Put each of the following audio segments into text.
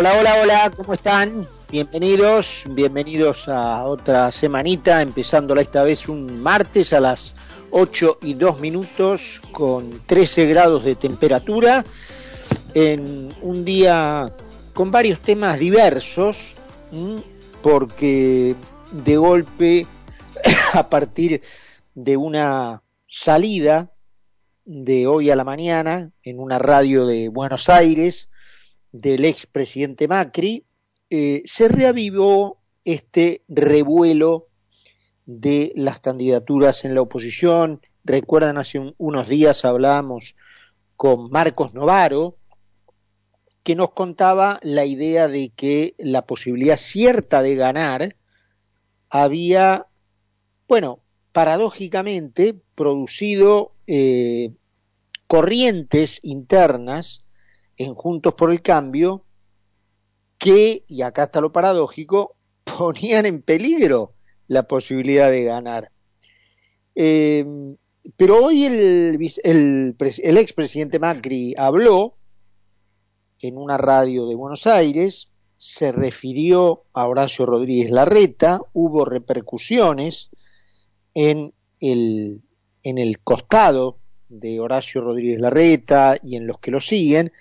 Hola, hola, hola, ¿cómo están? Bienvenidos, bienvenidos a otra semanita, empezándola esta vez un martes a las 8 y 2 minutos con 13 grados de temperatura, en un día con varios temas diversos, porque de golpe, a partir de una salida de hoy a la mañana en una radio de Buenos Aires, del expresidente Macri, eh, se reavivó este revuelo de las candidaturas en la oposición. Recuerdan, hace unos días hablábamos con Marcos Novaro, que nos contaba la idea de que la posibilidad cierta de ganar había, bueno, paradójicamente producido eh, corrientes internas en Juntos por el Cambio que, y acá está lo paradójico, ponían en peligro la posibilidad de ganar. Eh, pero hoy el, expresidente Macri habló en una radio de Buenos Aires, se refirió a Horacio Rodríguez Larreta, hubo repercusiones en el, en el costado de Horacio Rodríguez Larreta y en los que lo siguen,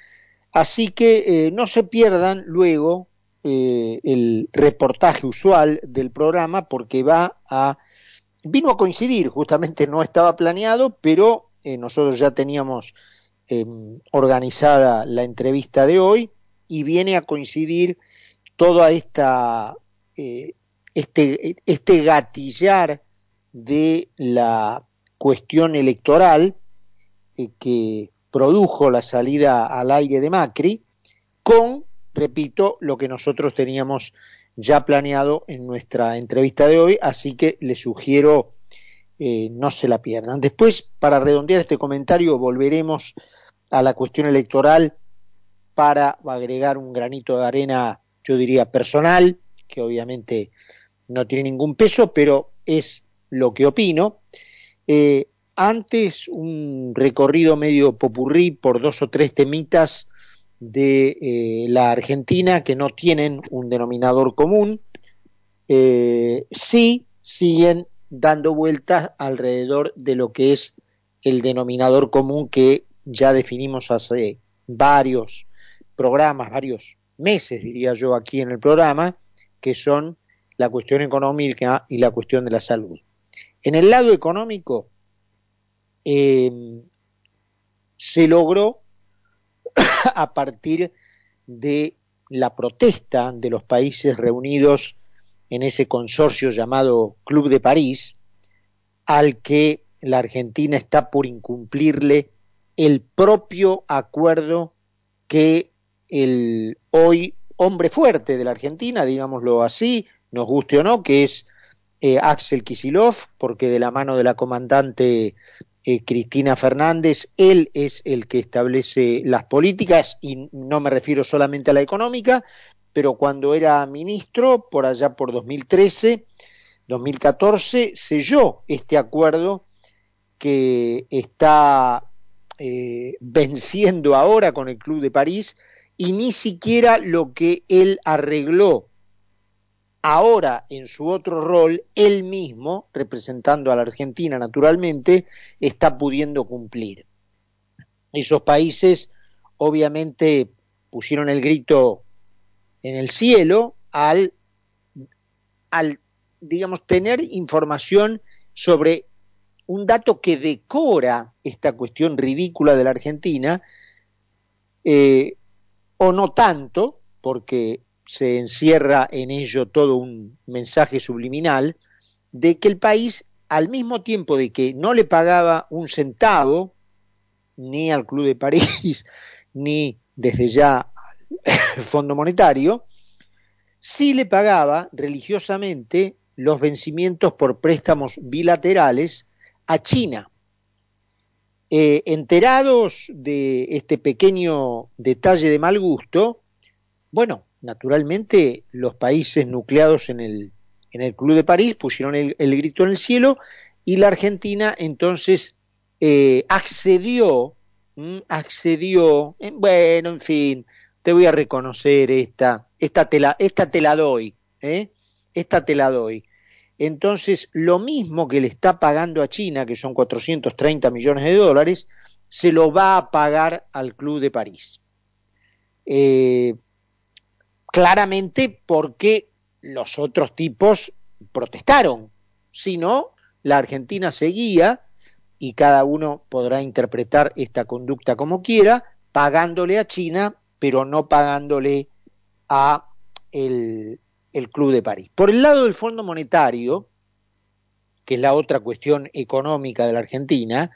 Así que eh, no se pierdan luego eh, el reportaje usual del programa porque va a vino a coincidir, justamente no estaba planeado, pero eh, nosotros ya teníamos em, organizada la entrevista de hoy y viene a coincidir toda esta este, este gatillar de la cuestión electoral que produjo la salida al aire de Macri con, repito, lo que nosotros teníamos ya planeado en nuestra entrevista de hoy, así que les sugiero eh, no se la pierdan. Después, para redondear este comentario, volveremos a la cuestión electoral para agregar un granito de arena, yo diría personal, que obviamente no tiene ningún peso, pero es lo que opino. Eh, antes un recorrido medio popurrí por dos o tres temitas de eh, la Argentina que no tienen un denominador común, eh, sí siguen dando vueltas alrededor de lo que es el denominador común que ya definimos hace varios programas, varios meses, diría yo, aquí en el programa, que son la cuestión económica y la cuestión de la salud. En el lado económico, eh, se logró a partir de la protesta de los países reunidos en ese consorcio llamado Club de París, al que la Argentina está por incumplirle el propio acuerdo que el hoy hombre fuerte de la Argentina, digámoslo así, nos guste o no, que es eh, Axel Kisilov, porque de la mano de la comandante eh, Cristina Fernández, él es el que establece las políticas y no me refiero solamente a la económica, pero cuando era ministro, por allá por 2013, 2014, selló este acuerdo que está eh, venciendo ahora con el Club de París y ni siquiera lo que él arregló ahora en su otro rol, él mismo, representando a la Argentina naturalmente, está pudiendo cumplir. Esos países obviamente pusieron el grito en el cielo al, digamos, tener información sobre un dato que decora esta cuestión ridícula de la Argentina, eh, o no tanto, porque se encierra en ello todo un mensaje subliminal de que el país, al mismo tiempo de que no le pagaba un centavo, ni al Club de París, ni desde ya al Fondo Monetario, sí le pagaba religiosamente los vencimientos por préstamos bilaterales a China. Eh, enterados de este pequeño detalle de mal gusto, bueno, naturalmente los países nucleados en el, en el Club de París pusieron el, grito en el cielo y la Argentina entonces eh, accedió, accedió, bueno, en fin, te voy a reconocer esta, esta te la, esta te la doy, ¿eh? esta te la doy. Entonces, lo mismo que le está pagando a China, que son 430 millones de dólares, se lo va a pagar al Club de París. Eh, claramente porque los otros tipos protestaron, si no, la Argentina seguía y cada uno podrá interpretar esta conducta como quiera, pagándole a China, pero no pagándole a el, Club de París. Por el lado del Fondo Monetario, que es la otra cuestión económica de la Argentina,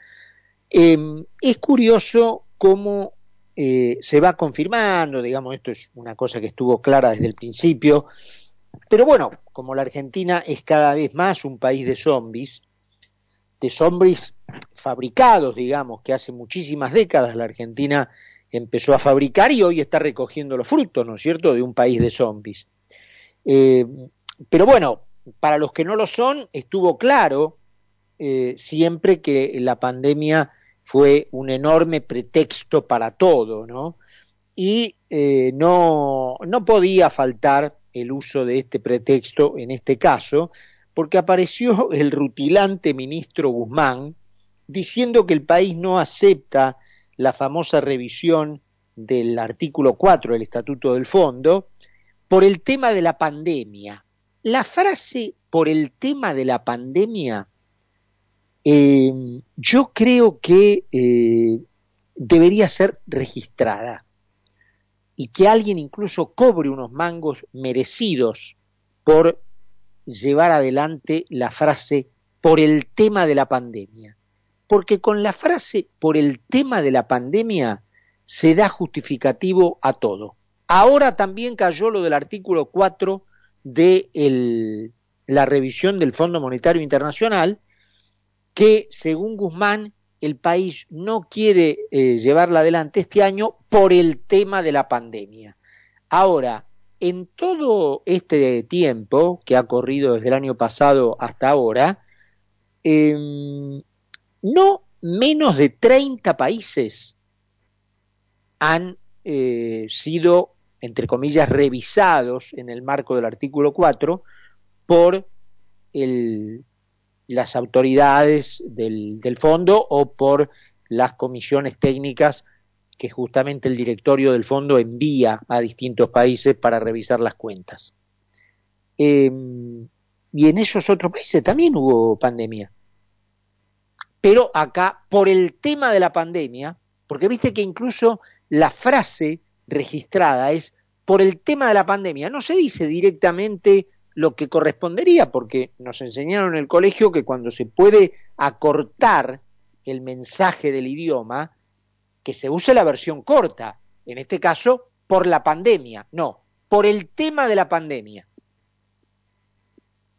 em, es curioso cómo eh, se va confirmando, digamos, esto es una cosa que estuvo clara desde el principio, pero bueno, como la Argentina es cada vez más un país de zombies, de zombies fabricados, digamos, que hace muchísimas décadas la Argentina empezó a fabricar y hoy está recogiendo los frutos, ¿no es cierto?, de un país de zombies. Eh, pero bueno, para los que no lo son, estuvo claro eh, siempre que la pandemia fue un enorme pretexto para todo, ¿no? Y eh, no, no podía faltar el uso de este pretexto en este caso, porque apareció el rutilante ministro Guzmán diciendo que el país no acepta la famosa revisión del artículo 4 del Estatuto del Fondo por el tema de la pandemia. La frase por el tema de la pandemia, eh, yo creo que eh, debería ser registrada y que alguien incluso cobre unos mangos merecidos por llevar adelante la frase por el tema de la pandemia. Porque con la frase por el tema de la pandemia se da justificativo a todo. Ahora también cayó lo del artículo 4 de la revisión del Fondo Monetario Internacional, que según Guzmán el país no quiere eh, llevarla adelante este año por el tema de la pandemia. Ahora, en todo este tiempo que ha corrido desde el año pasado hasta ahora, em, no menos de 30 países han eh, sido, entre comillas, revisados en el marco del artículo 4 por el, las autoridades del, fondo o por las comisiones técnicas que justamente el directorio del fondo envía a distintos países para revisar las cuentas. Em, y en esos otros países también hubo pandemia. Pero acá, por el tema de la pandemia, porque viste que incluso la frase registrada es por el tema de la pandemia, no se dice directamente lo que correspondería, porque nos enseñaron en el colegio que cuando se puede acortar el mensaje del idioma, que se use la versión corta, en este caso por la pandemia, no, por el tema de la pandemia.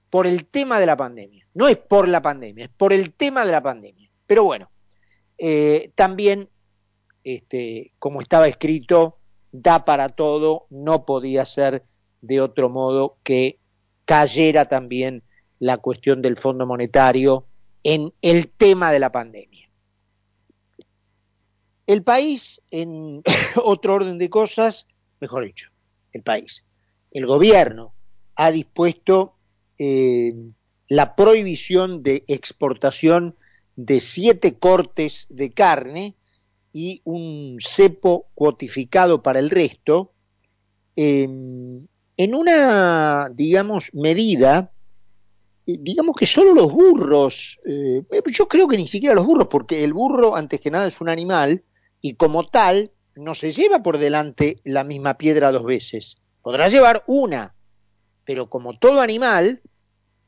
Por el tema de la pandemia. No es por la pandemia, es por el tema de la pandemia. Pero bueno, eh, también, este, como estaba escrito, da para todo, no podía ser de otro modo que cayera también la cuestión del Fondo Monetario en el tema de la pandemia. El país, en otro orden de cosas, mejor dicho, el país, el gobierno ha dispuesto eh, la prohibición de exportación de siete cortes de carne y un cepo cuotificado para el resto, em, en una, digamos, medida, digamos que solo los burros, eh, yo creo que ni siquiera los burros, porque el burro antes que nada es un animal y como tal no se lleva por delante la misma piedra dos veces. Podrá llevar una, pero como todo animal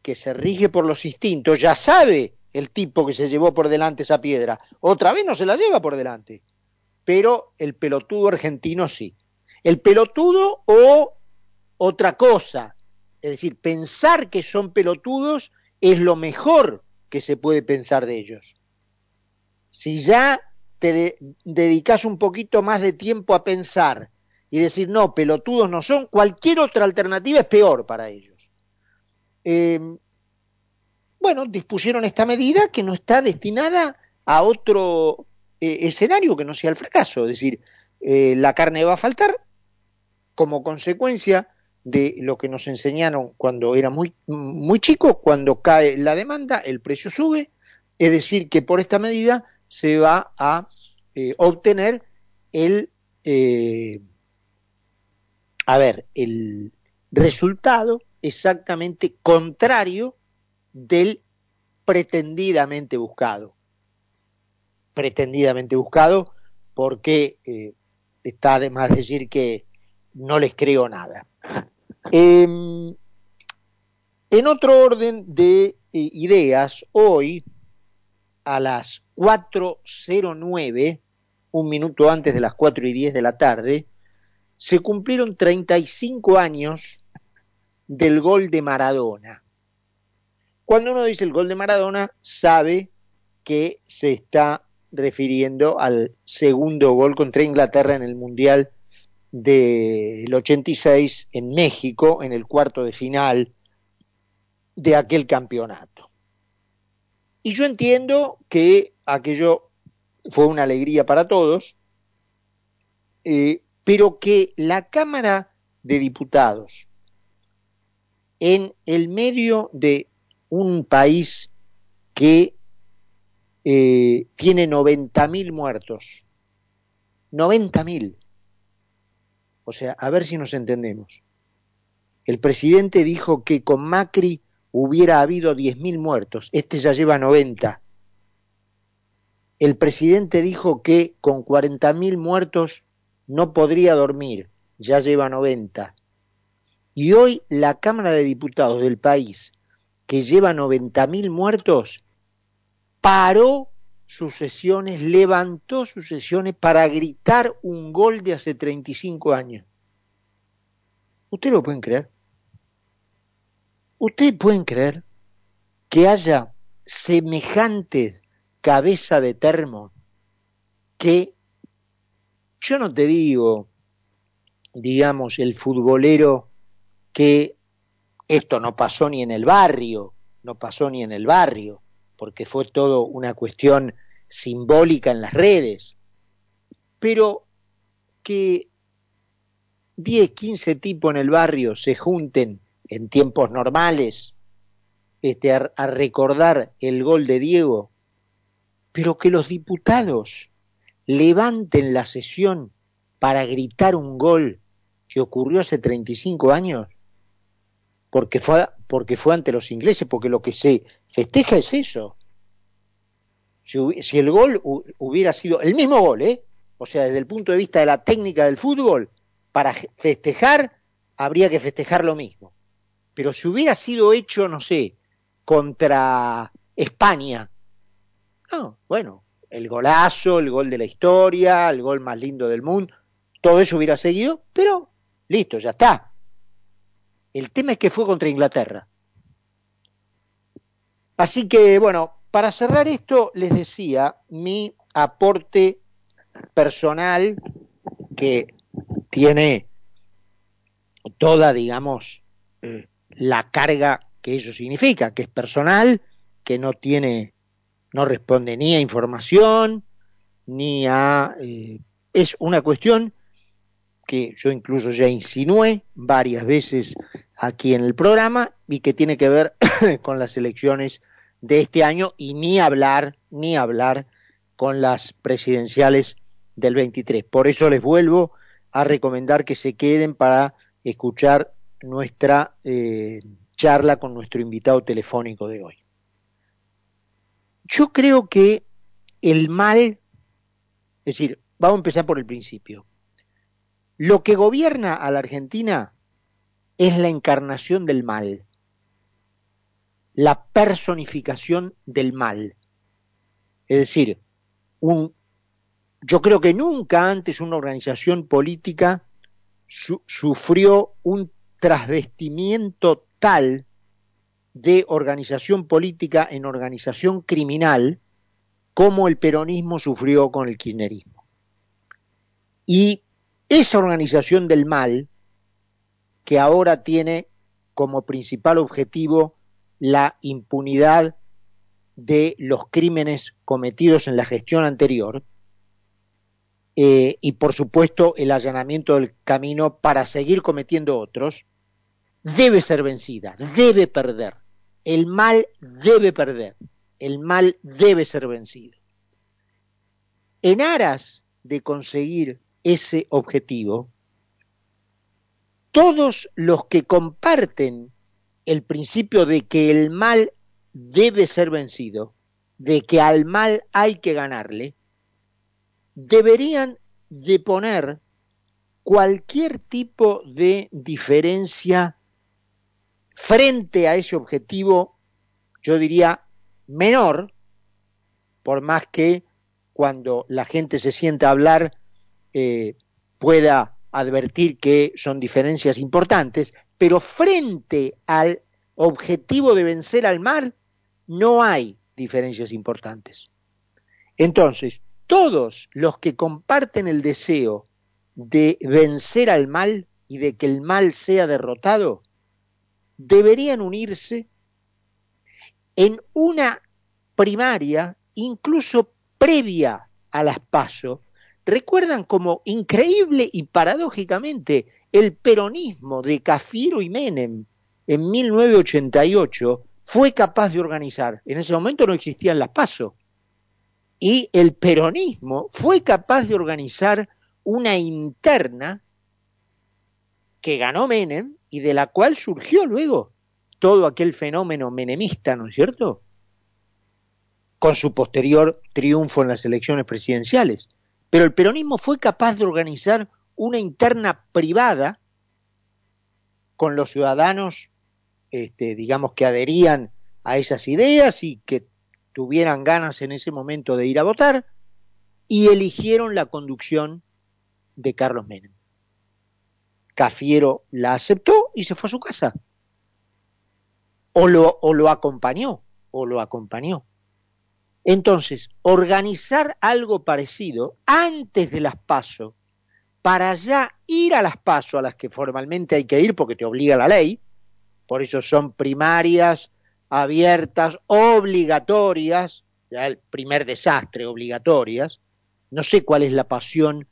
que se rige por los instintos, ya sabe el tipo que se llevó por delante esa piedra. Otra vez no se la lleva por delante. Pero el pelotudo argentino sí. El pelotudo o otra cosa. Es decir, pensar que son pelotudos es lo mejor que se puede pensar de ellos. Si ya te dedicas un poquito más de tiempo a pensar y decir, no, pelotudos no son, cualquier otra alternativa es peor para ellos. Em, bueno, dispusieron esta medida que no está destinada a otro eh, escenario que no sea el fracaso. Es decir, eh, la carne va a faltar, como consecuencia de lo que nos enseñaron cuando era muy, muy chico, cuando cae la demanda, el precio sube, es decir, que por esta medida se va a eh, obtener el, eh, a ver, el resultado exactamente contrario del pretendidamente buscado. Pretendidamente buscado porque eh, está además decir que no les creo nada. Em, en otro orden de ideas, hoy a las 4.09, un minuto antes de las 4 y 10 de la tarde, se cumplieron 35 años del gol de Maradona. Cuando uno dice el gol de Maradona, sabe que se está refiriendo al segundo gol contra Inglaterra en el Mundial del 86 en México, en el cuarto de final de aquel campeonato. Y yo entiendo que aquello fue una alegría para todos, eh, pero que la Cámara de Diputados, en el medio de un país que eh, tiene 90.000 muertos, 90.000, o sea, a ver si nos entendemos. El presidente dijo que con Macri hubiera habido 10.000 muertos, este ya lleva 90. El presidente dijo que con 40.000 muertos no podría dormir, ya lleva 90. Y hoy la Cámara de Diputados del país, que lleva 90.000 muertos, paró sus sesiones, levantó sus sesiones para gritar un gol de hace 35 años. ¿Ustedes lo pueden creer? ¿Ustedes pueden creer que haya semejante cabeza de termo que yo no te digo, digamos, el futbolero que esto no pasó ni en el barrio, no pasó ni en el barrio, porque fue todo una cuestión simbólica en las redes, pero que 10, 15 tipos en el barrio se junten en tiempos normales este, a, recordar el gol de Diego, pero que los diputados levanten la sesión para gritar un gol que ocurrió hace 35 años, porque fue, porque fue ante los ingleses, porque lo que se festeja es eso. Si, si el gol hubiera sido el mismo gol, ¿eh? o sea, desde el punto de vista de la técnica del fútbol, para festejar habría que festejar lo mismo. Pero si hubiera sido hecho, no sé, contra España, no, bueno, el golazo, el gol de la historia, el gol más lindo del mundo, todo eso hubiera seguido, pero listo, ya está. El tema es que fue contra Inglaterra. Así que, bueno, para cerrar esto, les decía mi aporte personal que tiene toda, digamos, eh, la carga que eso significa, que es personal, que no tiene, no responde ni a información, ni a... Eh, es una cuestión que yo incluso ya insinué varias veces aquí en el programa y que tiene que ver con las elecciones de este año y ni hablar, ni hablar con las presidenciales del 23. Por eso les vuelvo a recomendar que se queden para escuchar nuestra eh, charla con nuestro invitado telefónico de hoy. Yo creo que el mal, es decir, vamos a empezar por el principio. Lo que gobierna a la Argentina es la encarnación del mal, la personificación del mal. Es decir, un, yo creo que nunca antes una organización política su, sufrió un trasvestimiento tal de organización política en organización criminal como el peronismo sufrió con el kirchnerismo. Y esa organización del mal, que ahora tiene como principal objetivo la impunidad de los crímenes cometidos en la gestión anterior, eh, y por supuesto el allanamiento del camino para seguir cometiendo otros, debe ser vencida, debe perder. El mal debe perder, el mal debe ser vencido. En aras de conseguir ese objetivo, todos los que comparten el principio de que el mal debe ser vencido, de que al mal hay que ganarle, deberían de poner cualquier tipo de diferencia frente a ese objetivo, yo diría menor, por más que cuando la gente se sienta hablar eh, pueda advertir que son diferencias importantes, pero frente al objetivo de vencer al mal, no hay diferencias importantes. Entonces, todos los que comparten el deseo de vencer al mal y de que el mal sea derrotado, deberían unirse en una primaria, incluso previa a las PASO, recuerdan como increíble y paradójicamente el peronismo de Cafiero y Menem en 1988 fue capaz de organizar. En ese momento no existían las PASO. Y el peronismo fue capaz de organizar una interna que ganó Menem y de la cual surgió luego todo aquel fenómeno menemista, ¿no es cierto? Con su posterior triunfo en las elecciones presidenciales. Pero el peronismo fue capaz de organizar una interna privada con los ciudadanos, este, digamos, que adherían a esas ideas y que tuvieran ganas en ese momento de ir a votar, y eligieron la conducción de Carlos Menem. Cafiero la aceptó y se fue a su casa. O lo, o lo acompañó, o lo acompañó. Entonces, organizar algo parecido antes de las pasos, para ya ir a las pasos a las que formalmente hay que ir porque te obliga la ley, por eso son primarias, abiertas, obligatorias, ya el primer desastre, obligatorias. No sé cuál es la pasión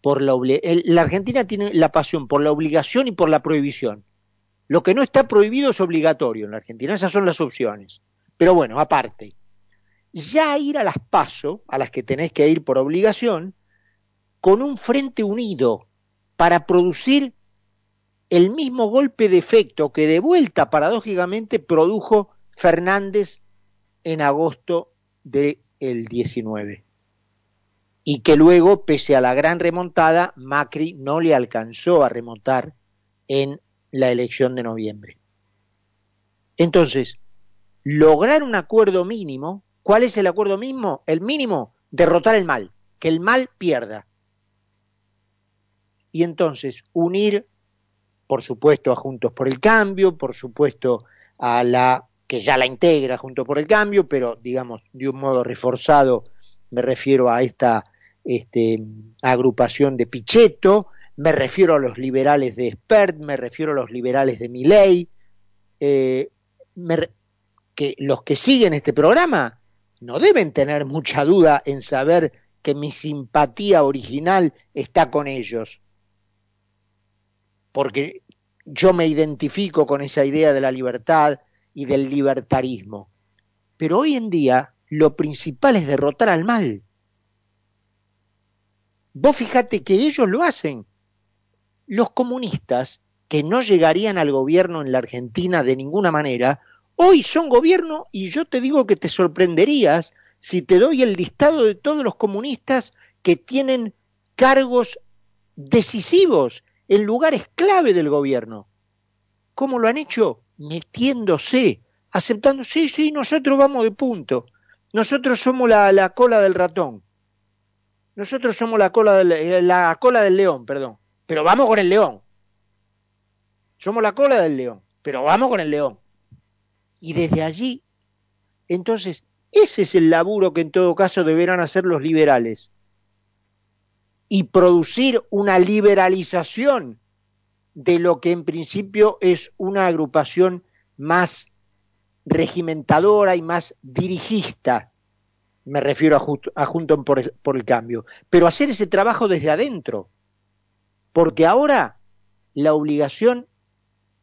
por la. La Argentina tiene la pasión por la obligación y por la prohibición. Lo que no está prohibido es obligatorio en la Argentina, esas son las opciones. Pero bueno, aparte, ya ir a las PASO, a las que tenés que ir por obligación, con un frente unido para producir el mismo golpe de efecto que de vuelta paradójicamente produjo Fernández en agosto del 19 y que luego, pese a la gran remontada, Macri no le alcanzó a remontar en la elección de noviembre. Entonces, lograr un acuerdo mínimo ¿Cuál es el acuerdo mismo? El mínimo, derrotar el mal, que el mal pierda. Y entonces unir, por supuesto, a Juntos por el Cambio, por supuesto, a la que ya la integra Juntos por el Cambio, pero digamos de un modo reforzado, me refiero a esta este, agrupación de Pichetto, me refiero a los liberales de Spert, me refiero a los liberales de Milley, eh, que los que siguen este programa no deben tener mucha duda en saber que mi simpatía original está con ellos, porque yo me identifico con esa idea de la libertad y del libertarismo. Pero hoy en día lo principal es derrotar al mal. Vos fíjate que ellos lo hacen. Los comunistas, que no llegarían al gobierno en la Argentina de ninguna manera, Hoy son gobierno y yo te digo que te sorprenderías si te doy el listado de todos los comunistas que tienen cargos decisivos en lugares clave del gobierno. ¿Cómo lo han hecho? Metiéndose, aceptando, sí, sí, nosotros vamos de punto. Nosotros somos la, cola del ratón. Nosotros somos la cola, del, eh, la cola del león, perdón. Pero vamos con el león. Somos la cola del león, pero vamos con el león. Y desde allí, entonces, ese es el laburo que en todo caso deberán hacer los liberales. Y producir una liberalización de lo que en principio es una agrupación más regimentadora y más dirigista me refiero a, por el, por el Cambio, pero hacer ese trabajo desde adentro, porque ahora la obligación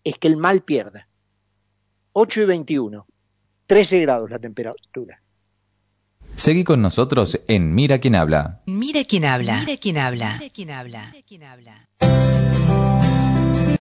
es que el mal pierda. 8 y 21, 13 grados la temperatura. Seguí con nosotros en Mira quién habla. Mira quién habla. Mira quién habla. Mira quién habla. Mira quién habla.